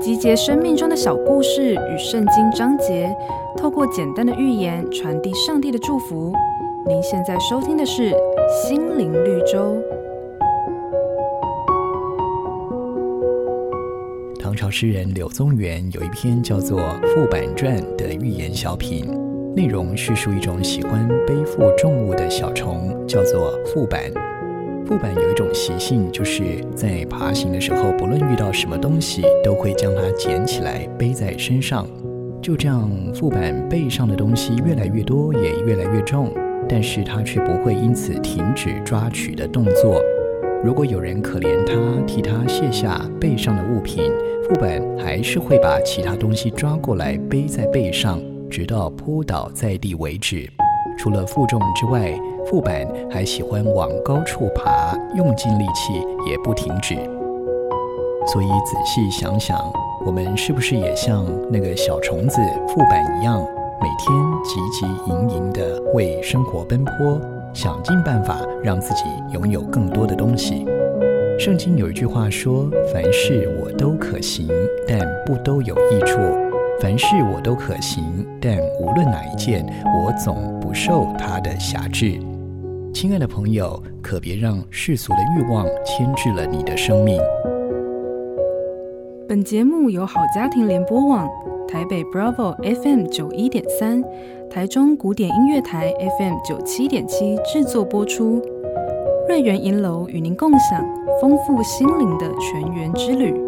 集结生命中的小故事与圣经章节，透过简单的寓言传递上帝的祝福。您现在收听的是《心灵绿洲》。唐朝诗人柳宗元有一篇叫做《傅板传》的寓言小品，内容叙述一种喜欢背负重物的小虫，叫做傅板。副板有一种习性，就是在爬行的时候，不论遇到什么东西，都会将它捡起来背在身上。就这样，副板背上的东西越来越多，也越来越重，但是他却不会因此停止抓取的动作。如果有人可怜他，替他卸下背上的物品，副板还是会把其他东西抓过来背在背上，直到扑倒在地为止。除了负重之外，傅板还喜欢往高处爬，用尽力气也不停止。所以仔细想想，我们是不是也像那个小虫子傅板一样，每天汲汲营营地为生活奔波，想尽办法让自己拥有更多的东西？圣经有一句话说：“凡事我都可行，但不都有益处。”凡事我都可行，但无论哪一件，我总不受它的辖制。亲爱的朋友，可别让世俗的欲望牵制了你的生命。本节目由好家庭联播网、台北 Bravo FM 九一点三、台中古典音乐台 FM 九七点七制作播出。瑞源银楼与您共享丰富心灵的泉源之旅。